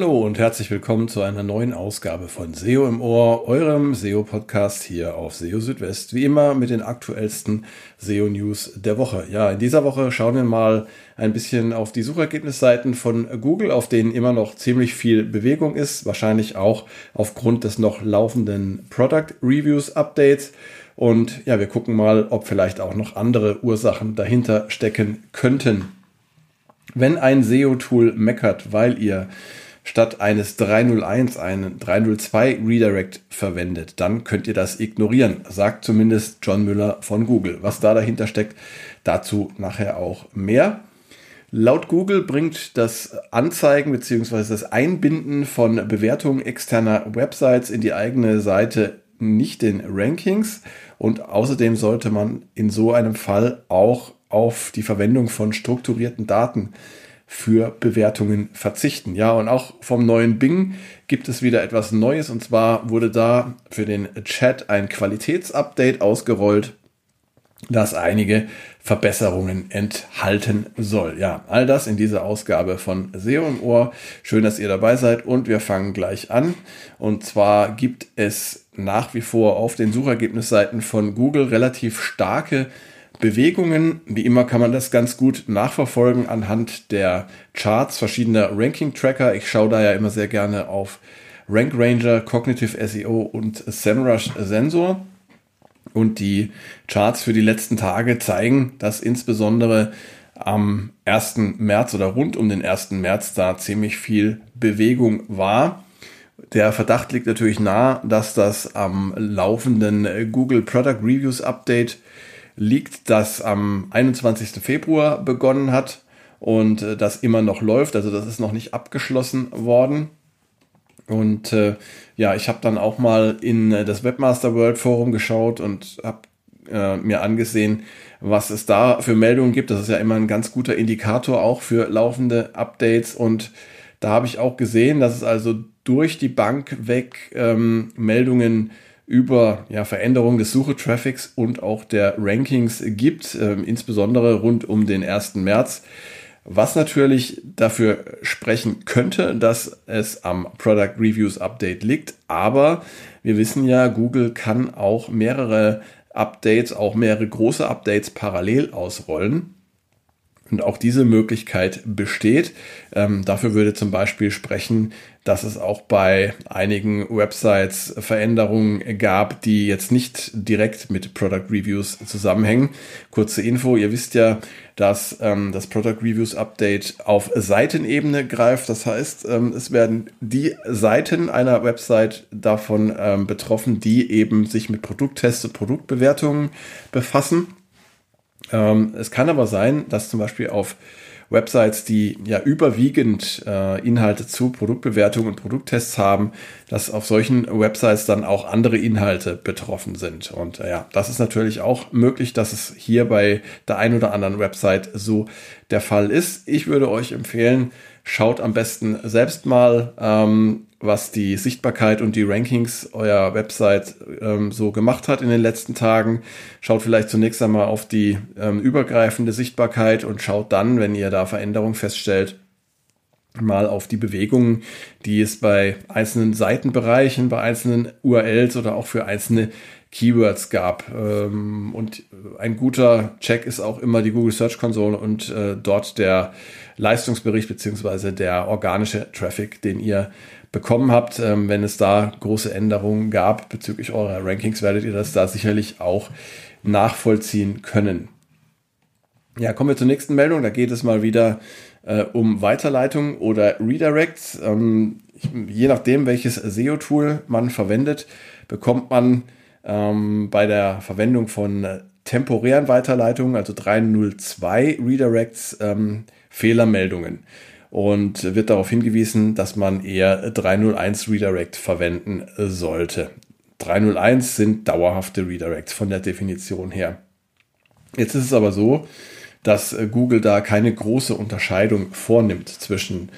Hallo und herzlich willkommen zu einer neuen Ausgabe von SEO im Ohr, eurem SEO-Podcast hier auf SEO Südwest. Wie immer mit den aktuellsten SEO-News der Woche. Ja, in dieser Woche schauen wir mal ein bisschen auf die Suchergebnisseiten von Google, auf denen immer noch ziemlich viel Bewegung ist. Wahrscheinlich auch aufgrund des noch laufenden Product Reviews Updates. Und ja, wir gucken mal, ob vielleicht auch noch andere Ursachen dahinter stecken könnten. Wenn ein SEO-Tool meckert, weil ihr statt eines 301 einen 302 Redirect verwendet, dann könnt ihr das ignorieren, sagt zumindest John Müller von Google. Was da dahinter steckt, dazu nachher auch mehr. Laut Google bringt das Anzeigen bzw. das Einbinden von Bewertungen externer Websites in die eigene Seite nicht den Rankings und außerdem sollte man in so einem Fall auch auf die Verwendung von strukturierten Daten für Bewertungen verzichten. Ja, und auch vom neuen Bing gibt es wieder etwas Neues und zwar wurde da für den Chat ein Qualitätsupdate ausgerollt, das einige Verbesserungen enthalten soll. Ja, all das in dieser Ausgabe von SEO im Ohr. Schön, dass ihr dabei seid und wir fangen gleich an. Und zwar gibt es nach wie vor auf den Suchergebnisseiten von Google relativ starke Bewegungen. Wie immer kann man das ganz gut nachverfolgen anhand der Charts verschiedener Ranking-Tracker. Ich schaue da ja immer sehr gerne auf Rank Ranger, Cognitive SEO und SEMrush Sensor. Und die Charts für die letzten Tage zeigen, dass insbesondere am 1. März oder rund um den 1. März da ziemlich viel Bewegung war. Der Verdacht liegt natürlich nahe, dass das am laufenden Google Product Reviews Update liegt, das am 21. Februar begonnen hat und äh, das immer noch läuft. Also das ist noch nicht abgeschlossen worden. Und äh, ja, ich habe dann auch mal in äh, das Webmaster World Forum geschaut und habe äh, mir angesehen, was es da für Meldungen gibt. Das ist ja immer ein ganz guter Indikator auch für laufende Updates. Und da habe ich auch gesehen, dass es also durch die Bank weg ähm, Meldungen gibt über ja, Veränderungen des Suchetraffics und auch der Rankings gibt, äh, insbesondere rund um den 1. März. Was natürlich dafür sprechen könnte, dass es am Product Reviews Update liegt. Aber wir wissen ja, Google kann auch mehrere Updates, auch mehrere große Updates parallel ausrollen. Und auch diese Möglichkeit besteht. Ähm, dafür würde zum Beispiel sprechen, dass es auch bei einigen Websites Veränderungen gab, die jetzt nicht direkt mit Product Reviews zusammenhängen. Kurze Info, ihr wisst ja, dass ähm, das Product Reviews Update auf Seitenebene greift. Das heißt, ähm, es werden die Seiten einer Website davon ähm, betroffen, die eben sich mit Produkttests und Produktbewertungen befassen. Ähm, es kann aber sein, dass zum Beispiel auf Websites, die ja überwiegend äh, Inhalte zu Produktbewertungen und Produkttests haben, dass auf solchen Websites dann auch andere Inhalte betroffen sind. Und äh, ja, das ist natürlich auch möglich, dass es hier bei der ein oder anderen Website so der Fall ist. Ich würde euch empfehlen, schaut am besten selbst mal ähm, was die Sichtbarkeit und die Rankings eurer Website ähm, so gemacht hat in den letzten Tagen. Schaut vielleicht zunächst einmal auf die ähm, übergreifende Sichtbarkeit und schaut dann, wenn ihr da Veränderungen feststellt, mal auf die Bewegungen, die es bei einzelnen Seitenbereichen, bei einzelnen URLs oder auch für einzelne Keywords gab. Ähm, und ein guter Check ist auch immer die Google Search Console und äh, dort der Leistungsbericht beziehungsweise der organische Traffic, den ihr bekommen habt. Ähm, wenn es da große Änderungen gab bezüglich eurer Rankings, werdet ihr das da sicherlich auch nachvollziehen können. Ja, kommen wir zur nächsten Meldung. Da geht es mal wieder äh, um Weiterleitung oder Redirects. Ähm, je nachdem, welches SEO-Tool man verwendet, bekommt man ähm, bei der Verwendung von äh, temporären Weiterleitungen, also 302 Redirects, ähm, Fehlermeldungen und wird darauf hingewiesen, dass man eher 301 Redirect verwenden sollte. 301 sind dauerhafte Redirects von der Definition her. Jetzt ist es aber so, dass Google da keine große Unterscheidung vornimmt zwischen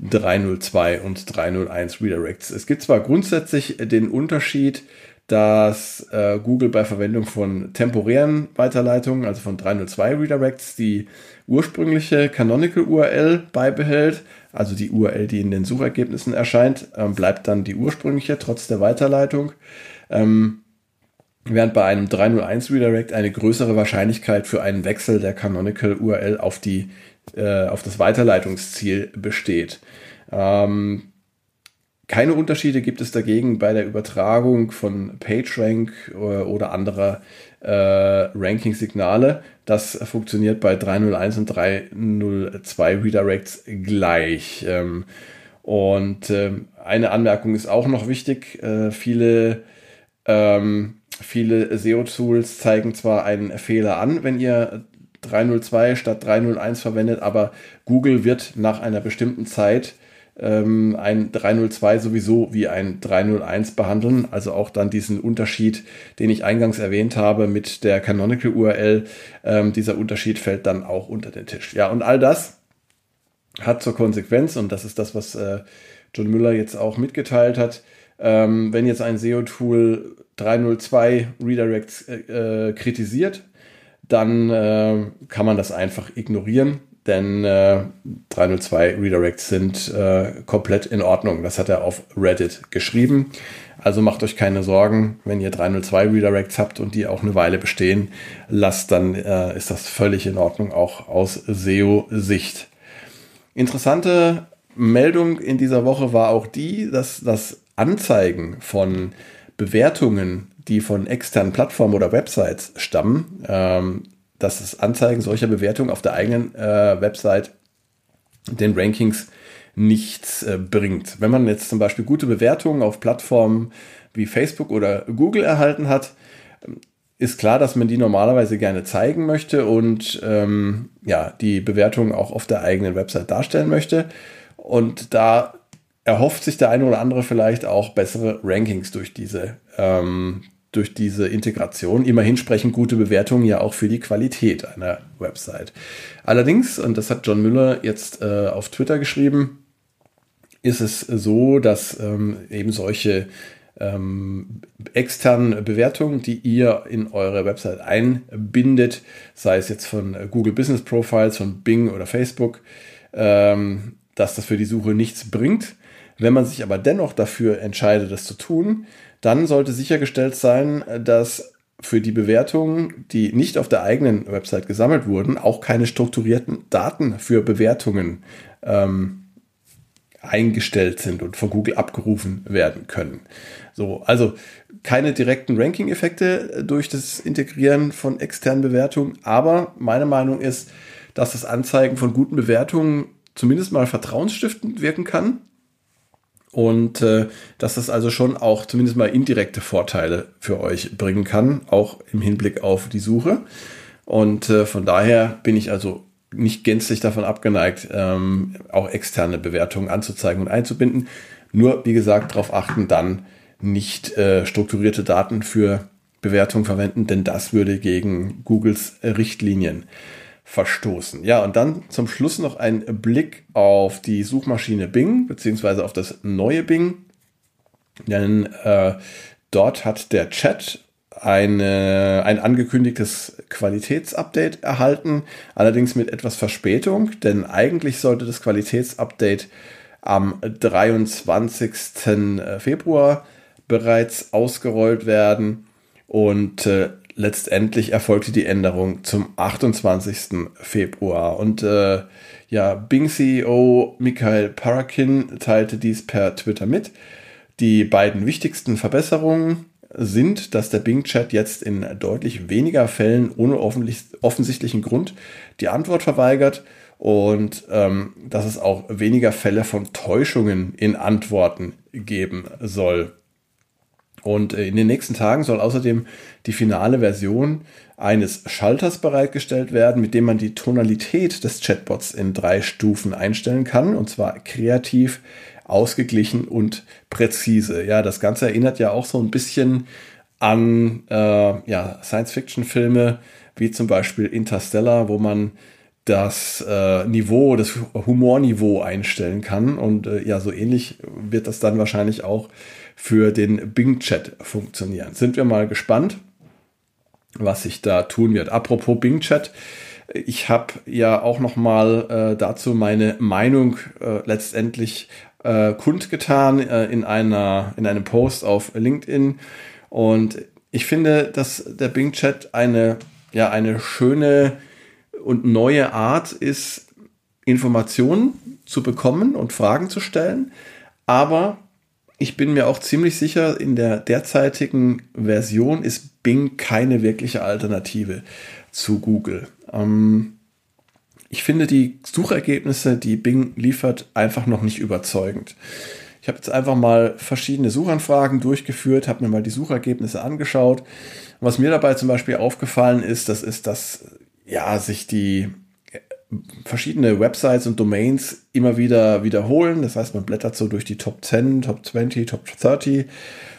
302 und 301 Redirects. Es gibt zwar grundsätzlich den Unterschied, dass äh, Google bei Verwendung von temporären Weiterleitungen, also von 302 Redirects, die ursprüngliche Canonical URL beibehält, also die URL, die in den Suchergebnissen erscheint, ähm, bleibt dann die ursprüngliche trotz der Weiterleitung. Ähm, während bei einem 301 Redirect eine größere Wahrscheinlichkeit für einen Wechsel der Canonical URL auf, die, äh, auf das Weiterleitungsziel besteht. Ähm, keine Unterschiede gibt es dagegen bei der Übertragung von PageRank äh, oder anderer äh, Ranking-Signale. Das funktioniert bei 301 und 302 Redirects gleich. Ähm, und ähm, eine Anmerkung ist auch noch wichtig. Äh, viele, ähm, viele SEO-Tools zeigen zwar einen Fehler an, wenn ihr 302 statt 301 verwendet, aber Google wird nach einer bestimmten Zeit ähm, ein 302 sowieso wie ein 301 behandeln. Also auch dann diesen Unterschied, den ich eingangs erwähnt habe mit der Canonical URL. Ähm, dieser Unterschied fällt dann auch unter den Tisch. Ja, und all das hat zur Konsequenz, und das ist das, was äh, John Müller jetzt auch mitgeteilt hat, ähm, wenn jetzt ein SEO-Tool 302 Redirects äh, äh, kritisiert, dann äh, kann man das einfach ignorieren denn äh, 302 Redirects sind äh, komplett in Ordnung. Das hat er auf Reddit geschrieben. Also macht euch keine Sorgen, wenn ihr 302 Redirects habt und die auch eine Weile bestehen lasst, dann äh, ist das völlig in Ordnung, auch aus SEO-Sicht. Interessante Meldung in dieser Woche war auch die, dass das Anzeigen von Bewertungen, die von externen Plattformen oder Websites stammen, ähm, dass das Anzeigen solcher Bewertungen auf der eigenen äh, Website den Rankings nichts äh, bringt. Wenn man jetzt zum Beispiel gute Bewertungen auf Plattformen wie Facebook oder Google erhalten hat, ist klar, dass man die normalerweise gerne zeigen möchte und ähm, ja, die Bewertungen auch auf der eigenen Website darstellen möchte. Und da erhofft sich der eine oder andere vielleicht auch bessere Rankings durch diese ähm, durch diese Integration. Immerhin sprechen gute Bewertungen ja auch für die Qualität einer Website. Allerdings, und das hat John Müller jetzt äh, auf Twitter geschrieben, ist es so, dass ähm, eben solche ähm, externen Bewertungen, die ihr in eure Website einbindet, sei es jetzt von Google Business Profiles, von Bing oder Facebook, ähm, dass das für die Suche nichts bringt. Wenn man sich aber dennoch dafür entscheidet, das zu tun, dann sollte sichergestellt sein, dass für die Bewertungen, die nicht auf der eigenen Website gesammelt wurden, auch keine strukturierten Daten für Bewertungen ähm, eingestellt sind und von Google abgerufen werden können. So, also keine direkten Ranking-Effekte durch das Integrieren von externen Bewertungen, aber meine Meinung ist, dass das Anzeigen von guten Bewertungen zumindest mal vertrauensstiftend wirken kann und äh, dass das also schon auch zumindest mal indirekte Vorteile für euch bringen kann, auch im Hinblick auf die Suche. Und äh, von daher bin ich also nicht gänzlich davon abgeneigt, ähm, auch externe Bewertungen anzuzeigen und einzubinden. Nur, wie gesagt, darauf achten, dann nicht äh, strukturierte Daten für Bewertungen verwenden, denn das würde gegen Googles Richtlinien verstoßen. Ja, und dann zum Schluss noch ein Blick auf die Suchmaschine Bing, beziehungsweise auf das neue Bing. Denn äh, dort hat der Chat eine, ein angekündigtes Qualitätsupdate erhalten, allerdings mit etwas Verspätung, denn eigentlich sollte das Qualitätsupdate am 23. Februar bereits ausgerollt werden. Und äh, letztendlich erfolgte die Änderung zum 28. Februar. Und äh, ja, Bing-CEO Michael Parakin teilte dies per Twitter mit. Die beiden wichtigsten Verbesserungen sind, dass der Bing-Chat jetzt in deutlich weniger Fällen ohne offensichtlichen Grund die Antwort verweigert und ähm, dass es auch weniger Fälle von Täuschungen in Antworten geben soll. Und äh, in den nächsten Tagen soll außerdem die finale Version eines Schalters bereitgestellt werden, mit dem man die Tonalität des Chatbots in drei Stufen einstellen kann. Und zwar kreativ, ausgeglichen und präzise. Ja, das Ganze erinnert ja auch so ein bisschen an äh, ja, Science-Fiction-Filme wie zum Beispiel Interstellar, wo man das äh, Niveau, das Humorniveau einstellen kann. Und äh, ja, so ähnlich wird das dann wahrscheinlich auch für den Bing-Chat funktionieren. Sind wir mal gespannt, was sich da tun wird. Apropos Bing-Chat, ich habe ja auch noch mal äh, dazu meine Meinung äh, letztendlich äh, kundgetan äh, in einer in einem Post auf LinkedIn und ich finde, dass der Bing Chat eine ja eine schöne und neue Art ist, Informationen zu bekommen und Fragen zu stellen. Aber ich bin mir auch ziemlich sicher, in der derzeitigen Version ist Bing keine wirkliche Alternative zu Google. Ähm, ich finde die Suchergebnisse, die Bing liefert, einfach noch nicht überzeugend. Ich habe jetzt einfach mal verschiedene Suchanfragen durchgeführt, habe mir mal die Suchergebnisse angeschaut. Was mir dabei zum Beispiel aufgefallen ist, das ist, dass ja, sich die verschiedene Websites und Domains immer wieder wiederholen. Das heißt, man blättert so durch die Top 10, Top 20, Top 30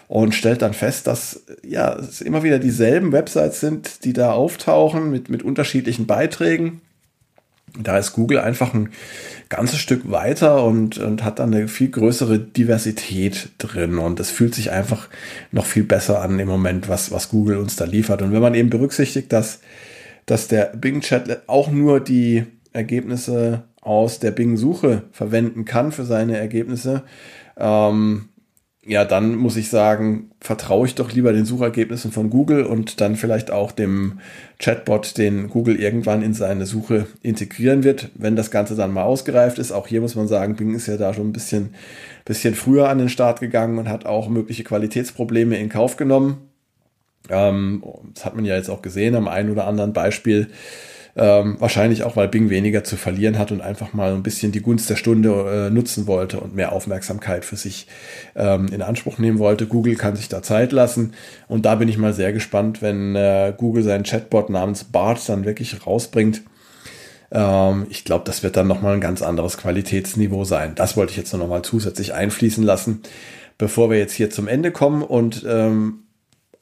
und stellt dann fest, dass ja, es immer wieder dieselben Websites sind, die da auftauchen mit, mit unterschiedlichen Beiträgen. Da ist Google einfach ein ganzes Stück weiter und, und hat dann eine viel größere Diversität drin. Und es fühlt sich einfach noch viel besser an im Moment, was, was Google uns da liefert. Und wenn man eben berücksichtigt, dass dass der Bing Chat auch nur die Ergebnisse aus der Bing-Suche verwenden kann für seine Ergebnisse, ähm, ja, dann muss ich sagen, vertraue ich doch lieber den Suchergebnissen von Google und dann vielleicht auch dem Chatbot, den Google irgendwann in seine Suche integrieren wird, wenn das Ganze dann mal ausgereift ist. Auch hier muss man sagen, Bing ist ja da schon ein bisschen, bisschen früher an den Start gegangen und hat auch mögliche Qualitätsprobleme in Kauf genommen. Ähm, das hat man ja jetzt auch gesehen am einen oder anderen Beispiel. Ähm, wahrscheinlich auch, weil Bing weniger zu verlieren hat und einfach mal ein bisschen die Gunst der Stunde äh, nutzen wollte und mehr Aufmerksamkeit für sich ähm, in Anspruch nehmen wollte. Google kann sich da Zeit lassen und da bin ich mal sehr gespannt, wenn äh, Google seinen Chatbot namens Bart dann wirklich rausbringt. Ähm, ich glaube, das wird dann nochmal ein ganz anderes Qualitätsniveau sein. Das wollte ich jetzt noch mal zusätzlich einfließen lassen, bevor wir jetzt hier zum Ende kommen und ähm,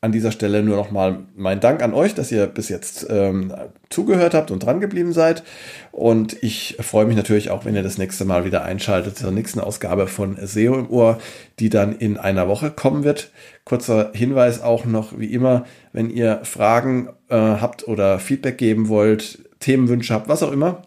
an dieser Stelle nur nochmal mein Dank an euch, dass ihr bis jetzt ähm, zugehört habt und dran geblieben seid. Und ich freue mich natürlich auch, wenn ihr das nächste Mal wieder einschaltet zur nächsten Ausgabe von SEO im Ohr, die dann in einer Woche kommen wird. Kurzer Hinweis auch noch, wie immer, wenn ihr Fragen äh, habt oder Feedback geben wollt, Themenwünsche habt, was auch immer,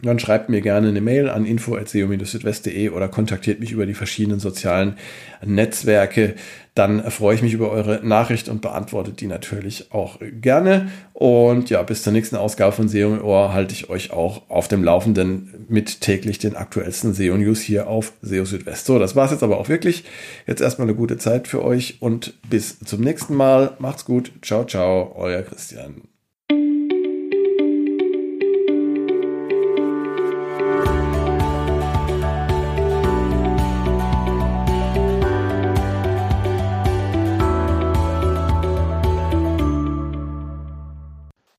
dann schreibt mir gerne eine Mail an info.seo-südwest.de oder kontaktiert mich über die verschiedenen sozialen Netzwerke. Dann freue ich mich über eure Nachricht und beantworte die natürlich auch gerne. Und ja, bis zur nächsten Ausgabe von SEO im Ohr halte ich euch auch auf dem Laufenden mit täglich den aktuellsten SEO-News hier auf SEO Südwest. So, das war's jetzt aber auch wirklich. Jetzt erstmal eine gute Zeit für euch und bis zum nächsten Mal. Macht's gut. Ciao, ciao, euer Christian.